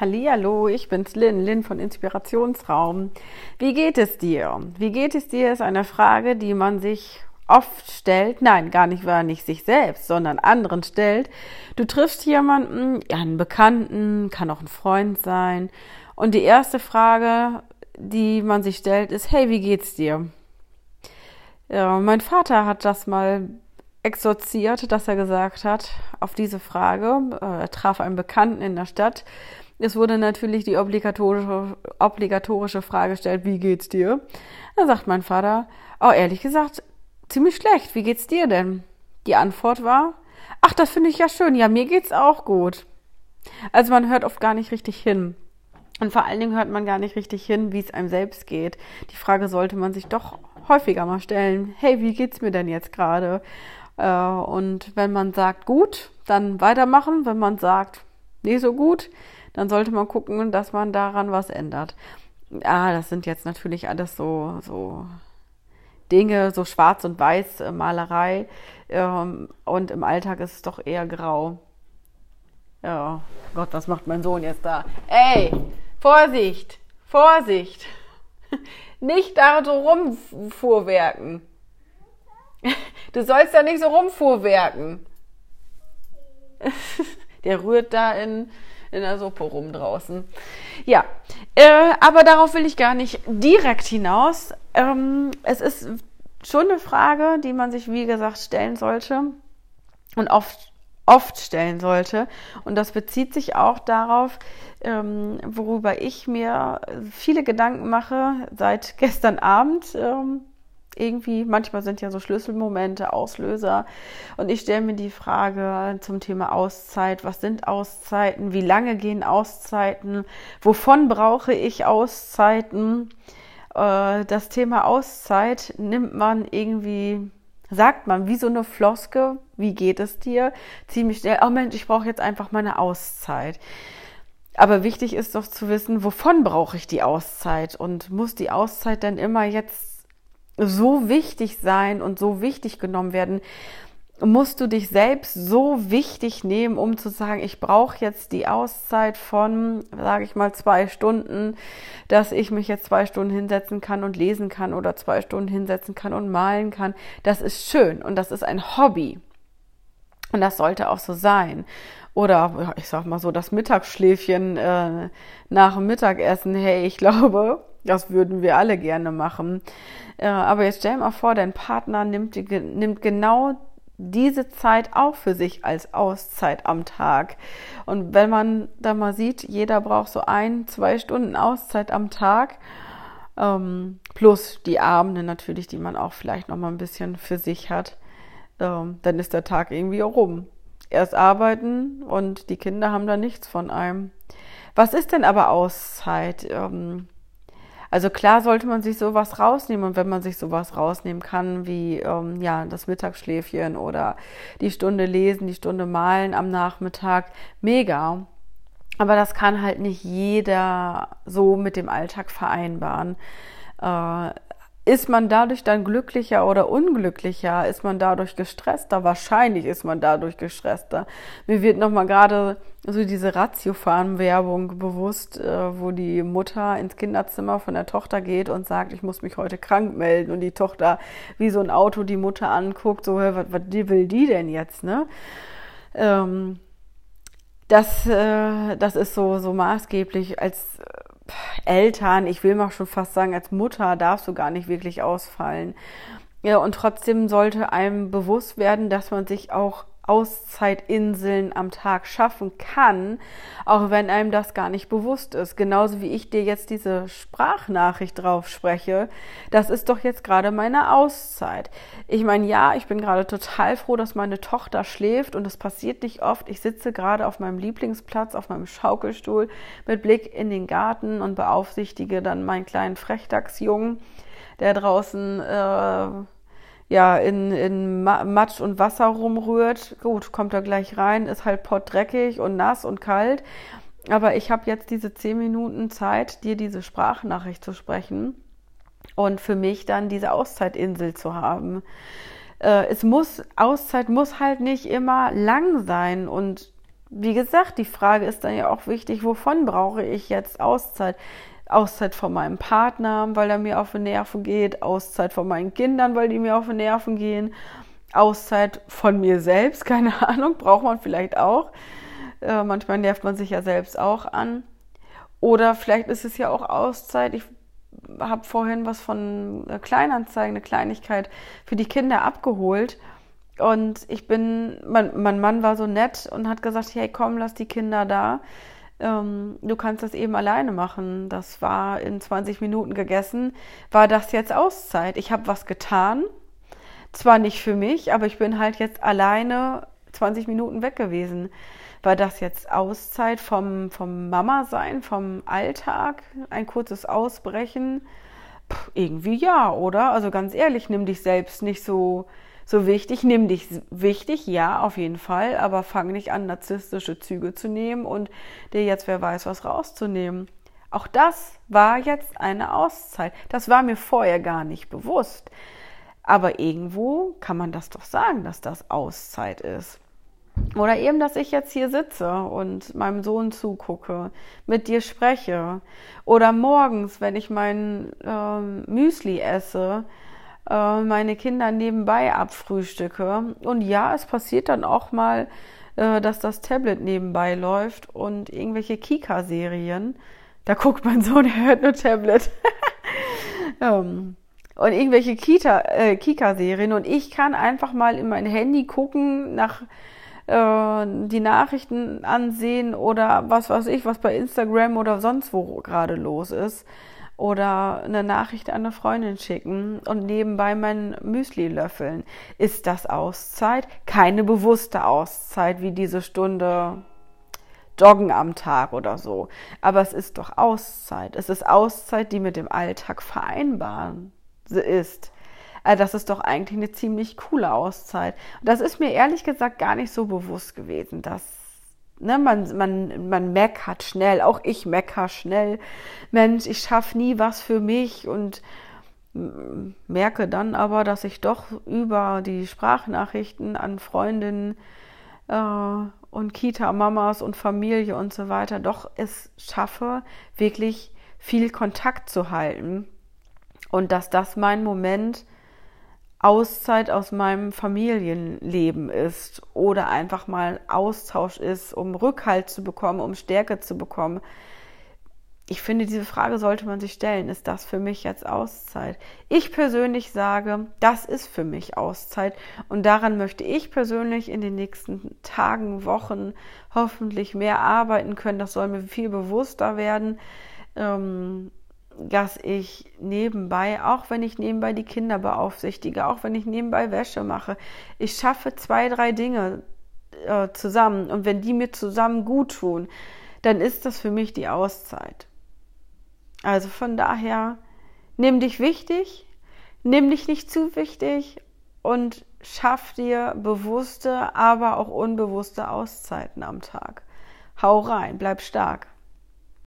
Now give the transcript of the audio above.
Hallo, ich bin's Lynn, Lynn von Inspirationsraum. Wie geht es dir? Wie geht es dir ist eine Frage, die man sich oft stellt, nein, gar nicht, weil nicht sich selbst, sondern anderen stellt. Du triffst jemanden, einen Bekannten, kann auch ein Freund sein. Und die erste Frage, die man sich stellt, ist, hey, wie geht's dir? Ja, mein Vater hat das mal exorziert, dass er gesagt hat, auf diese Frage, äh, er traf einen Bekannten in der Stadt. Es wurde natürlich die obligatorische, obligatorische Frage gestellt, wie geht's dir? Da sagt mein Vater, oh, ehrlich gesagt, ziemlich schlecht. Wie geht's dir denn? Die Antwort war, ach, das finde ich ja schön. Ja, mir geht's auch gut. Also man hört oft gar nicht richtig hin. Und vor allen Dingen hört man gar nicht richtig hin, wie es einem selbst geht. Die Frage sollte man sich doch häufiger mal stellen. Hey, wie geht's mir denn jetzt gerade? Äh, und wenn man sagt gut, dann weitermachen. Wenn man sagt nicht so gut, dann sollte man gucken, dass man daran was ändert. Ah, das sind jetzt natürlich alles so, so Dinge, so schwarz und weiß äh, Malerei. Ähm, und im Alltag ist es doch eher grau. Ja, Gott, was macht mein Sohn jetzt da? Ey, Vorsicht, Vorsicht. Nicht da so rumfuhrwerken. Du sollst da nicht so rumfuhrwerken. Der rührt da in, in der Suppe rum draußen. Ja, äh, aber darauf will ich gar nicht direkt hinaus. Ähm, es ist schon eine Frage, die man sich, wie gesagt, stellen sollte und oft, oft stellen sollte. Und das bezieht sich auch darauf, ähm, worüber ich mir viele Gedanken mache seit gestern Abend. Ähm, irgendwie, manchmal sind ja so Schlüsselmomente, Auslöser. Und ich stelle mir die Frage zum Thema Auszeit. Was sind Auszeiten? Wie lange gehen Auszeiten? Wovon brauche ich Auszeiten? Äh, das Thema Auszeit nimmt man irgendwie, sagt man, wie so eine Floske. Wie geht es dir? Ziemlich schnell. Oh Mensch, ich brauche jetzt einfach meine Auszeit. Aber wichtig ist doch zu wissen, wovon brauche ich die Auszeit? Und muss die Auszeit dann immer jetzt so wichtig sein und so wichtig genommen werden, musst du dich selbst so wichtig nehmen, um zu sagen, ich brauche jetzt die Auszeit von, sage ich mal, zwei Stunden, dass ich mich jetzt zwei Stunden hinsetzen kann und lesen kann oder zwei Stunden hinsetzen kann und malen kann. Das ist schön und das ist ein Hobby. Und das sollte auch so sein. Oder ich sag mal so, das Mittagsschläfchen äh, nach dem Mittagessen, hey, ich glaube, das würden wir alle gerne machen. Äh, aber jetzt stell mal vor, dein Partner nimmt, die, nimmt genau diese Zeit auch für sich als Auszeit am Tag. Und wenn man da mal sieht, jeder braucht so ein, zwei Stunden Auszeit am Tag, ähm, plus die Abende natürlich, die man auch vielleicht noch mal ein bisschen für sich hat, ähm, dann ist der Tag irgendwie rum. Erst arbeiten und die Kinder haben da nichts von einem. Was ist denn aber Auszeit? Ähm, also klar sollte man sich sowas rausnehmen und wenn man sich sowas rausnehmen kann, wie ähm, ja das Mittagsschläfchen oder die Stunde lesen, die Stunde malen am Nachmittag, mega. Aber das kann halt nicht jeder so mit dem Alltag vereinbaren. Äh, ist man dadurch dann glücklicher oder unglücklicher? Ist man dadurch gestresster? Wahrscheinlich ist man dadurch gestresster. Mir wird nochmal gerade so diese Ratiofarm-Werbung bewusst, äh, wo die Mutter ins Kinderzimmer von der Tochter geht und sagt, ich muss mich heute krank melden und die Tochter wie so ein Auto die Mutter anguckt, so, was, was will die denn jetzt, ne? Ähm, das, äh, das ist so, so maßgeblich als Eltern, ich will mal schon fast sagen, als Mutter darfst du gar nicht wirklich ausfallen. Ja, und trotzdem sollte einem bewusst werden, dass man sich auch Auszeitinseln am Tag schaffen kann, auch wenn einem das gar nicht bewusst ist. Genauso wie ich dir jetzt diese Sprachnachricht drauf spreche, das ist doch jetzt gerade meine Auszeit. Ich meine, ja, ich bin gerade total froh, dass meine Tochter schläft und das passiert nicht oft. Ich sitze gerade auf meinem Lieblingsplatz, auf meinem Schaukelstuhl mit Blick in den Garten und beaufsichtige dann meinen kleinen Frechdachsjungen, der draußen äh, ja, in, in Matsch und Wasser rumrührt, gut, kommt er gleich rein, ist halt pottdreckig und nass und kalt. Aber ich habe jetzt diese zehn Minuten Zeit, dir diese Sprachnachricht zu sprechen und für mich dann diese Auszeitinsel zu haben. Äh, es muss, Auszeit muss halt nicht immer lang sein und wie gesagt, die Frage ist dann ja auch wichtig, wovon brauche ich jetzt Auszeit? Auszeit von meinem Partner, weil er mir auf die Nerven geht, Auszeit von meinen Kindern, weil die mir auf die Nerven gehen, Auszeit von mir selbst, keine Ahnung, braucht man vielleicht auch. Äh, manchmal nervt man sich ja selbst auch an. Oder vielleicht ist es ja auch Auszeit. Ich habe vorhin was von Kleinanzeigen, eine Kleinigkeit für die Kinder abgeholt. Und ich bin, mein, mein Mann war so nett und hat gesagt, hey komm, lass die Kinder da. Ähm, du kannst das eben alleine machen. Das war in 20 Minuten gegessen. War das jetzt Auszeit? Ich habe was getan. Zwar nicht für mich, aber ich bin halt jetzt alleine 20 Minuten weg gewesen. War das jetzt Auszeit vom, vom Mama-Sein, vom Alltag? Ein kurzes Ausbrechen? Puh, irgendwie ja, oder? Also ganz ehrlich, nimm dich selbst nicht so, so wichtig. Nimm dich wichtig, ja, auf jeden Fall, aber fang nicht an, narzisstische Züge zu nehmen und dir jetzt wer weiß was rauszunehmen. Auch das war jetzt eine Auszeit. Das war mir vorher gar nicht bewusst. Aber irgendwo kann man das doch sagen, dass das Auszeit ist. Oder eben, dass ich jetzt hier sitze und meinem Sohn zugucke, mit dir spreche. Oder morgens, wenn ich mein äh, Müsli esse, äh, meine Kinder nebenbei abfrühstücke. Und ja, es passiert dann auch mal, äh, dass das Tablet nebenbei läuft und irgendwelche Kika-Serien. Da guckt mein Sohn, er hört nur Tablet. ähm, und irgendwelche Kita, äh, Kika-Serien. Und ich kann einfach mal in mein Handy gucken nach äh, die Nachrichten ansehen oder was weiß ich, was bei Instagram oder sonst wo gerade los ist. Oder eine Nachricht an eine Freundin schicken und nebenbei mein Müsli löffeln. Ist das Auszeit? Keine bewusste Auszeit wie diese Stunde Joggen am Tag oder so. Aber es ist doch Auszeit. Es ist Auszeit, die mit dem Alltag vereinbar ist. Also das ist doch eigentlich eine ziemlich coole Auszeit. Das ist mir ehrlich gesagt gar nicht so bewusst gewesen, dass ne, man, man, man meckert schnell, auch ich mecker schnell. Mensch, ich schaffe nie was für mich und merke dann aber, dass ich doch über die Sprachnachrichten an Freundinnen äh, und Kita-Mamas und Familie und so weiter doch es schaffe, wirklich viel Kontakt zu halten. Und dass das mein Moment Auszeit aus meinem Familienleben ist oder einfach mal Austausch ist, um Rückhalt zu bekommen, um Stärke zu bekommen. Ich finde, diese Frage sollte man sich stellen. Ist das für mich jetzt Auszeit? Ich persönlich sage, das ist für mich Auszeit. Und daran möchte ich persönlich in den nächsten Tagen, Wochen hoffentlich mehr arbeiten können. Das soll mir viel bewusster werden. Ähm, dass ich nebenbei, auch wenn ich nebenbei die Kinder beaufsichtige, auch wenn ich nebenbei Wäsche mache, ich schaffe zwei, drei Dinge äh, zusammen. Und wenn die mir zusammen gut tun, dann ist das für mich die Auszeit. Also von daher, nimm dich wichtig, nimm dich nicht zu wichtig und schaff dir bewusste, aber auch unbewusste Auszeiten am Tag. Hau rein, bleib stark.